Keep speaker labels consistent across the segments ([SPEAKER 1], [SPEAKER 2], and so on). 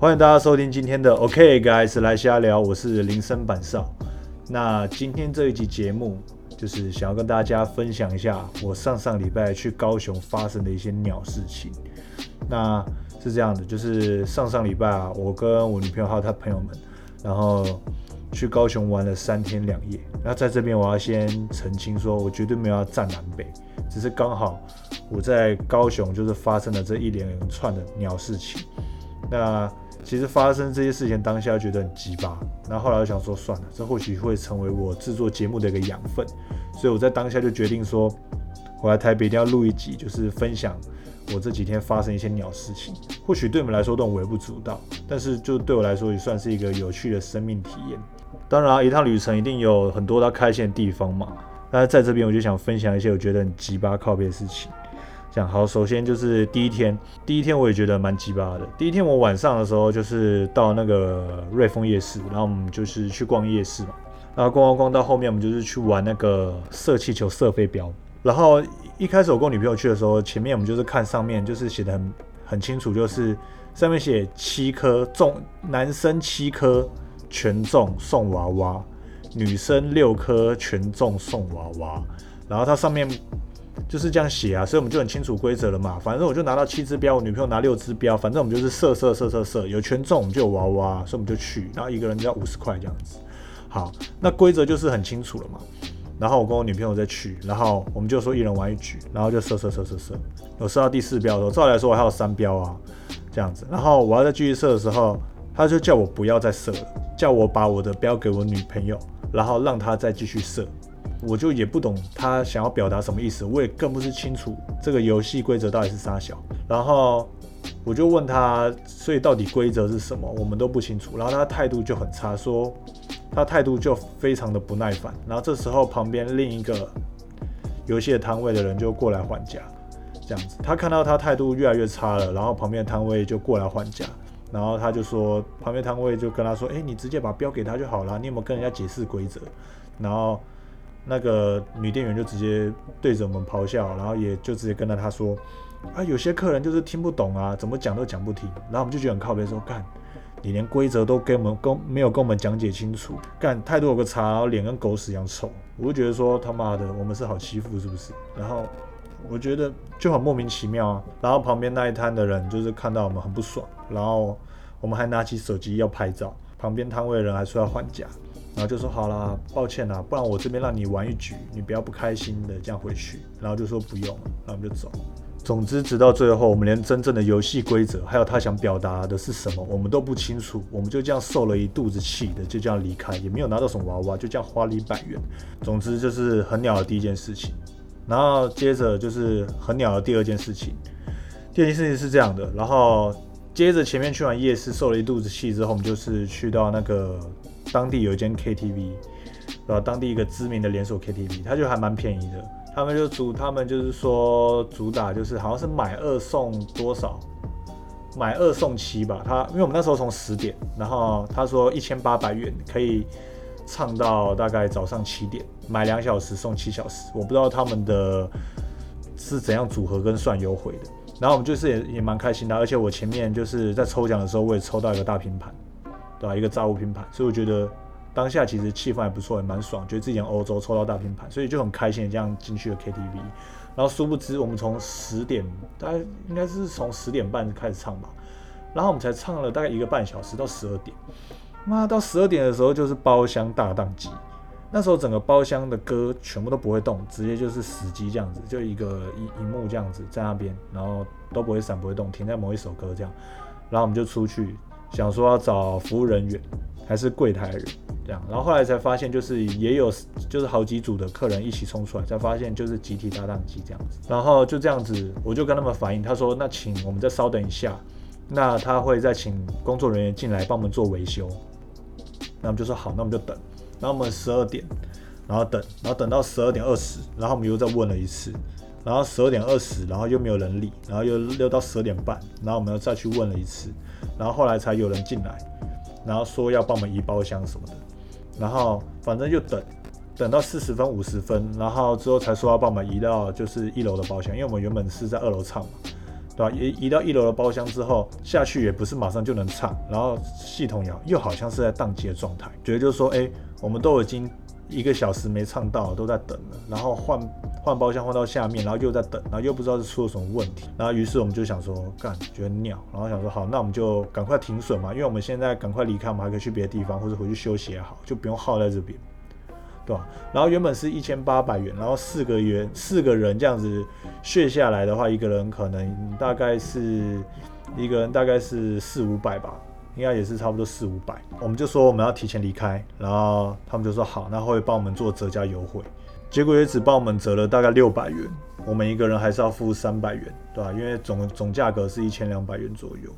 [SPEAKER 1] 欢迎大家收听今天的 OK Guys 来瞎聊，我是林森板少。那今天这一集节目，就是想要跟大家分享一下我上上礼拜去高雄发生的一些鸟事情。那是这样的，就是上上礼拜啊，我跟我女朋友还有她朋友们，然后去高雄玩了三天两夜。那在这边我要先澄清说，我绝对没有要站南北，只是刚好我在高雄就是发生了这一连串的鸟事情。那其实发生这些事情当下觉得很鸡巴，然后后来我想说算了，这或许会成为我制作节目的一个养分，所以我在当下就决定说，我来台北一定要录一集，就是分享我这几天发生一些鸟事情。或许对你们来说都微不足道，但是就对我来说也算是一个有趣的生命体验。当然，一趟旅程一定有很多要开心的地方嘛，但是在这边我就想分享一些我觉得很鸡巴靠边的事情。讲好，首先就是第一天，第一天我也觉得蛮鸡巴的。第一天我晚上的时候就是到那个瑞丰夜市，然后我们就是去逛夜市嘛，然后逛逛逛到后面我们就是去玩那个射气球、射飞镖。然后一开始我跟我女朋友去的时候，前面我们就是看上面就是写的很很清楚，就是上面写七颗中，男生七颗全中送娃娃，女生六颗全中送娃娃。然后它上面。就是这样写啊，所以我们就很清楚规则了嘛。反正我就拿到七支标，我女朋友拿六支标，反正我们就是射射射射射，有全中我们就有娃娃，所以我们就去，然后一个人就要五十块这样子。好，那规则就是很清楚了嘛。然后我跟我女朋友再去，然后我们就说一人玩一局，然后就射射射射射，我射到第四标的时候，照理来说我还有三标啊，这样子。然后我要再继续射的时候，他就叫我不要再射了，叫我把我的标给我女朋友，然后让她再继续射。我就也不懂他想要表达什么意思，我也更不是清楚这个游戏规则到底是啥小。然后我就问他，所以到底规则是什么？我们都不清楚。然后他态度就很差，说他态度就非常的不耐烦。然后这时候旁边另一个游戏的摊位的人就过来还价，这样子。他看到他态度越来越差了，然后旁边摊位就过来还价。然后他就说，旁边摊位就跟他说，哎，你直接把标给他就好了，你有没有跟人家解释规则？然后。那个女店员就直接对着我们咆哮，然后也就直接跟着他说：“啊，有些客人就是听不懂啊，怎么讲都讲不听。”然后我们就觉得很靠边，说：“干，你连规则都跟我们跟没有跟我们讲解清楚，干态度有个差，然后脸跟狗屎一样臭。”我就觉得说他妈的，我们是好欺负是不是？然后我觉得就很莫名其妙啊。然后旁边那一摊的人就是看到我们很不爽，然后我们还拿起手机要拍照，旁边摊位的人还说要还价。然后就说好啦，抱歉啦，不然我这边让你玩一局，你不要不开心的这样回去。然后就说不用，然后我们就走。总之，直到最后，我们连真正的游戏规则，还有他想表达的是什么，我们都不清楚。我们就这样受了一肚子气的，就这样离开，也没有拿到什么娃娃，就这样花了一百元。总之，就是很鸟的第一件事情。然后接着就是很鸟的第二件事情。第二件事情是这样的，然后接着前面去完夜市，受了一肚子气之后，我们就是去到那个。当地有一间 KTV，然后当地一个知名的连锁 KTV，它就还蛮便宜的。他们就主，他们就是说主打就是好像是买二送多少，买二送七吧。他因为我们那时候从十点，然后他说一千八百元可以唱到大概早上七点，买两小时送七小时。我不知道他们的是怎样组合跟算优惠的。然后我们就是也也蛮开心的，而且我前面就是在抽奖的时候，我也抽到一个大拼盘。对吧？一个炸物拼盘，所以我觉得当下其实气氛还不错，也蛮爽，觉得自己欧洲抽到大拼盘，所以就很开心这样进去了 KTV。然后殊不知，我们从十点，大概应该是从十点半开始唱吧，然后我们才唱了大概一个半小时到十二点。妈，到十二点的时候就是包厢大宕机，那时候整个包厢的歌全部都不会动，直接就是死机这样子，就一个一一幕这样子在那边，然后都不会闪不会动，停在某一首歌这样，然后我们就出去。想说要找服务人员还是柜台？人这样，然后后来才发现就是也有就是好几组的客人一起冲出来，才发现就是集体搭档机这样子，然后就这样子，我就跟他们反映，他说那请我们再稍等一下，那他会再请工作人员进来帮我们做维修，那我们就说好，那我们就等，然后我们十二点，然后等，然后等到十二点二十，然后我们又再问了一次，然后十二点二十，然后又没有人理，然后又溜到十二点半，然后我们又再去问了一次。然后后来才有人进来，然后说要帮我们移包厢什么的，然后反正就等，等到四十分五十分，然后之后才说要帮我们移到就是一楼的包厢，因为我们原本是在二楼唱嘛，对吧？移移到一楼的包厢之后，下去也不是马上就能唱，然后系统也又好像是在宕机的状态，觉得就是说，哎，我们都已经一个小时没唱到，都在等了，然后换换包厢换到下面，然后又在等，然后又不知道是出了什么问题，然后于是我们就想说，干，觉得尿，然后想说好，那我们就赶快停损嘛，因为我们现在赶快离开，我们还可以去别的地方或者回去休息也好，就不用耗在这边。对吧？然后原本是一千八百元，然后四个元四个人这样子血下来的话，一个人可能大概是一个人大概是四五百吧，应该也是差不多四五百。我们就说我们要提前离开，然后他们就说好，那会帮我们做折价优惠。结果也只帮我们折了大概六百元，我们一个人还是要付三百元，对吧？因为总总价格是一千两百元左右。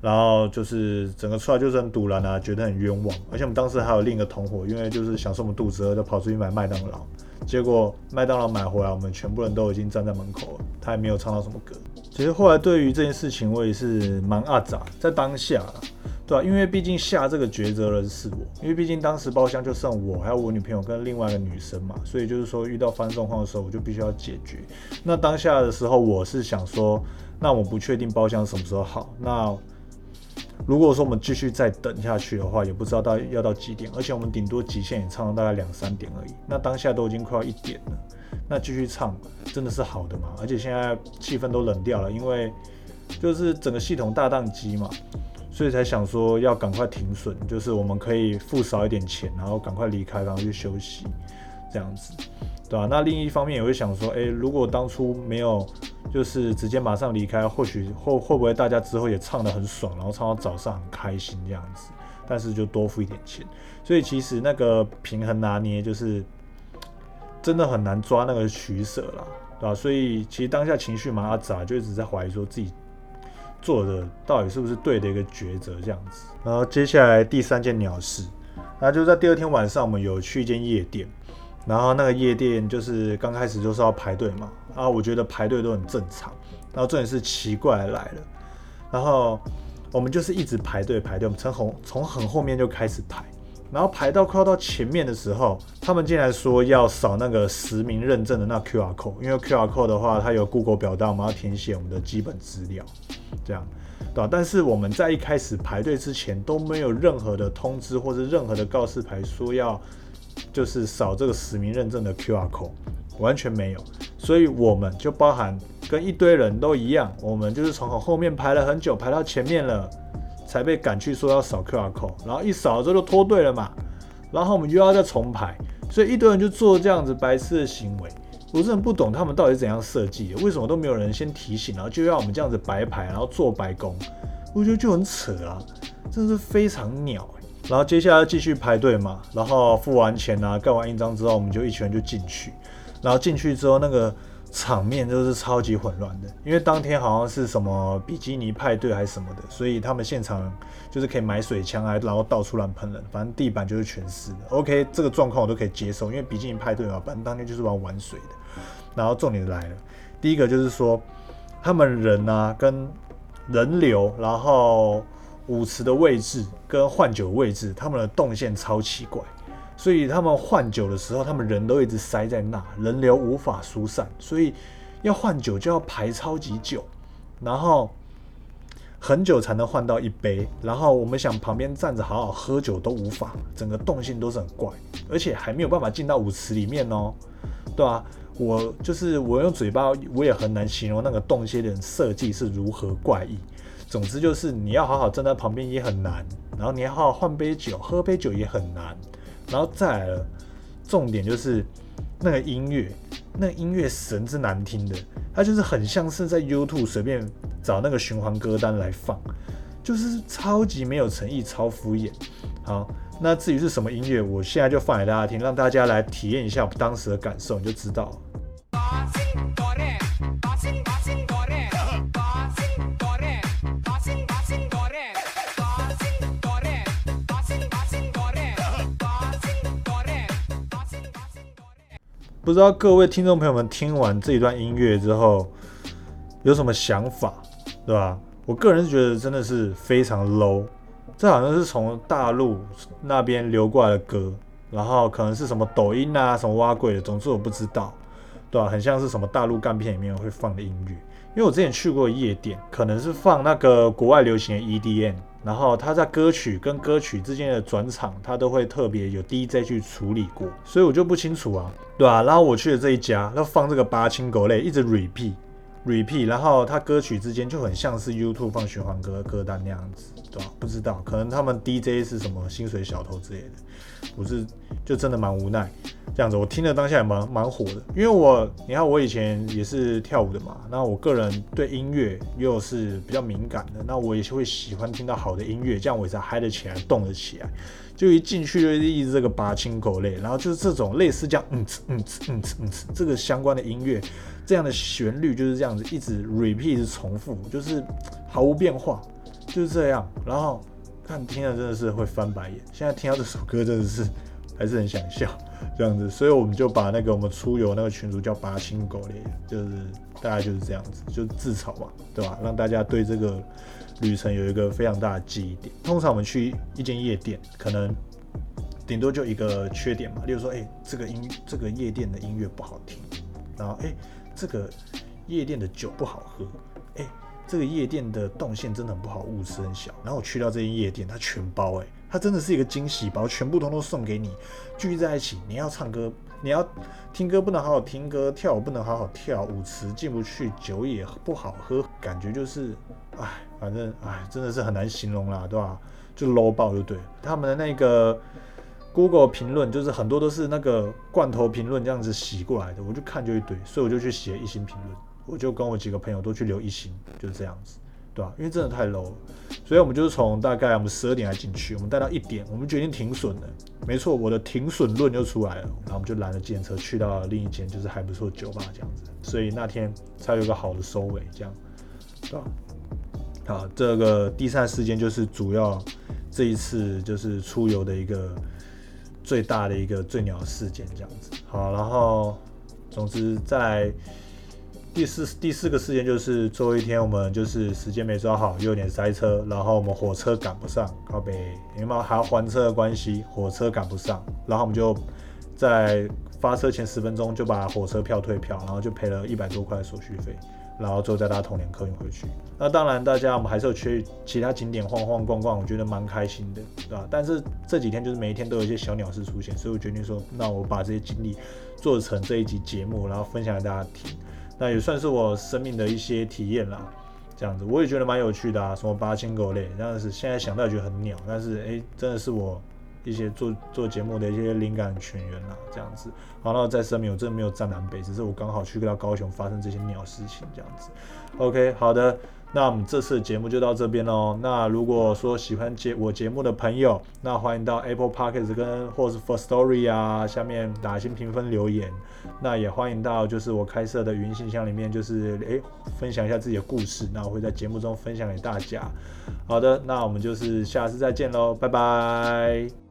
[SPEAKER 1] 然后就是整个出来就是很堵然啊，觉得很冤枉。而且我们当时还有另一个同伙，因为就是想说我们肚子饿，就跑出去买麦当劳。结果麦当劳买回来，我们全部人都已经站在门口了，他也没有唱到什么歌。其实后来对于这件事情，我也是蛮阿杂，在当下，对吧？因为毕竟下这个抉择人是我，因为毕竟当时包厢就剩我还有我女朋友跟另外一个女生嘛，所以就是说遇到发生状况的时候，我就必须要解决。那当下的时候，我是想说，那我不确定包厢什么时候好，那。如果说我们继续再等下去的话，也不知道到要到几点，而且我们顶多极限也唱到大概两三点而已。那当下都已经快要一点了，那继续唱真的是好的嘛？而且现在气氛都冷掉了，因为就是整个系统大宕机嘛，所以才想说要赶快停损，就是我们可以付少一点钱，然后赶快离开，然后去休息，这样子，对吧？那另一方面也会想说，诶，如果当初没有。就是直接马上离开，或许会会不会大家之后也唱得很爽，然后唱到早上很开心这样子，但是就多付一点钱，所以其实那个平衡拿捏就是真的很难抓那个取舍啦，对吧？所以其实当下情绪蛮阿杂，就一直在怀疑说自己做的到底是不是对的一个抉择这样子。然后接下来第三件鸟事，那就在第二天晚上，我们有去一间夜店。然后那个夜店就是刚开始就是要排队嘛，啊，我觉得排队都很正常。然后重点是奇怪来了，然后我们就是一直排队排队，我们从从从很后面就开始排，然后排到快要到前面的时候，他们竟然说要扫那个实名认证的那 QR code，因为 QR code 的话，它有 Google 表单，我们要填写我们的基本资料，这样，对吧？但是我们在一开始排队之前都没有任何的通知或者任何的告示牌说要。就是扫这个实名认证的 QR code，完全没有，所以我们就包含跟一堆人都一样，我们就是从后面排了很久，排到前面了，才被赶去说要扫 QR code，然后一扫之后就脱队了嘛，然后我们又要再重排，所以一堆人就做这样子白痴的行为，我真的不懂他们到底怎样设计的，为什么都没有人先提醒，然后就要我们这样子白排，然后做白工，我觉得就很扯啊，真的是非常鸟。然后接下来继续排队嘛，然后付完钱啊，盖完印章之后，我们就一群人就进去。然后进去之后，那个场面就是超级混乱的，因为当天好像是什么比基尼派对还是什么的，所以他们现场就是可以买水枪啊，然后到处乱喷人，反正地板就是全湿的。OK，这个状况我都可以接受，因为比基尼派对嘛，反正当天就是玩玩水的。然后重点来了，第一个就是说他们人啊跟人流，然后。舞池的位置跟换酒位置，他们的动线超奇怪，所以他们换酒的时候，他们人都一直塞在那，人流无法疏散，所以要换酒就要排超级久，然后很久才能换到一杯，然后我们想旁边站着好好喝酒都无法，整个动线都是很怪，而且还没有办法进到舞池里面哦，对吧？我就是我用嘴巴我也很难形容那个动些的设计是如何怪异。总之就是你要好好站在旁边也很难，然后你要好好换杯酒，喝杯酒也很难，然后再来了，重点就是那个音乐，那个音乐神之难听的，它就是很像是在 YouTube 随便找那个循环歌单来放，就是超级没有诚意，超敷衍。好，那至于是什么音乐，我现在就放给大家听，让大家来体验一下当时的感受，你就知道。不知道各位听众朋友们听完这一段音乐之后有什么想法，对吧？我个人是觉得真的是非常 low，这好像是从大陆那边流过来的歌，然后可能是什么抖音啊、什么挖鬼的，总之我不知道，对吧？很像是什么大陆干片里面会放的音乐，因为我之前去过夜店，可能是放那个国外流行的 EDM，然后他在歌曲跟歌曲之间的转场，他都会特别有 DJ 去处理过，所以我就不清楚啊，对啊？然后我去的这一家，他放这个八青狗类，一直 repeat。repeat，然后他歌曲之间就很像是 YouTube 放循环歌歌单那样子，对？不知道，可能他们 DJ 是什么薪水小偷之类的，我是就真的蛮无奈这样子。我听了当下也蛮蛮火的，因为我你看我以前也是跳舞的嘛，那我个人对音乐又是比较敏感的，那我也是会喜欢听到好的音乐，这样我才嗨得起来，动得起来。就一进去就一直这个拔青口类，然后就是这种类似这样嗯嗯嗯嗯这个相关的音乐。这样的旋律就是这样子，一直 repeat，重复，就是毫无变化，就是这样。然后看听了真的是会翻白眼。现在听到这首歌真的是还是很想笑，这样子。所以我们就把那个我们出游那个群主叫八青狗嘞，就是大概就是这样子，就自嘲嘛，对吧？让大家对这个旅程有一个非常大的记忆点。通常我们去一间夜店，可能顶多就一个缺点嘛，例如说，哎，这个音这个夜店的音乐不好听，然后哎。这个夜店的酒不好喝，哎，这个夜店的动线真的很不好，舞池很小。然后我去到这间夜店，它全包，哎，它真的是一个惊喜包，全部通通送给你，聚在一起。你要唱歌，你要听歌不能好好听歌，跳舞不能好好跳，舞池进不去，酒也不好喝，感觉就是，哎，反正哎，真的是很难形容啦，对吧？就 low 爆就对。他们的那个。Google 评论就是很多都是那个罐头评论这样子洗过来的，我就看就一堆，所以我就去写一星评论，我就跟我几个朋友都去留一星，就是这样子，对吧？因为真的太 low 了，所以我们就是从大概我们十二点来进去，我们待到一点，我们决定停损了，没错，我的停损论就出来了，然后我们就拦了电车去到另一间就是还不错酒吧这样子，所以那天才有个好的收尾，这样，对吧？好，这个第三事件就是主要这一次就是出游的一个。最大的一个最鸟事件这样子，好，然后总之在第四第四个事件就是最后一天，我们就是时间没抓好，又有点塞车，然后我们火车赶不上，靠北，因为还要还车的关系，火车赶不上，然后我们就在发车前十分钟就把火车票退票，然后就赔了一百多块手续费。然后最后再搭同年客运回去。那当然，大家我们还是有去其他景点晃晃逛逛，我觉得蛮开心的，对吧？但是这几天就是每一天都有一些小鸟事出现，所以我决定说，那我把这些经历做成这一集节目，然后分享给大家听。那也算是我生命的一些体验啦，这样子我也觉得蛮有趣的啊，什么八千狗类，但是现在想到觉得很鸟，但是哎，真的是我。一些做做节目的一些灵感泉源啦，这样子。好，那再声明，我真的没有站南北，只是我刚好去到高雄发生这些鸟事情，这样子。OK，好的，那我们这次节目就到这边喽。那如果说喜欢节我节目的朋友，那欢迎到 Apple Podcast 跟或是 For Story 啊下面打新评分留言。那也欢迎到就是我开设的语音信箱里面，就是诶分享一下自己的故事。那我会在节目中分享给大家。好的，那我们就是下次再见喽，拜拜。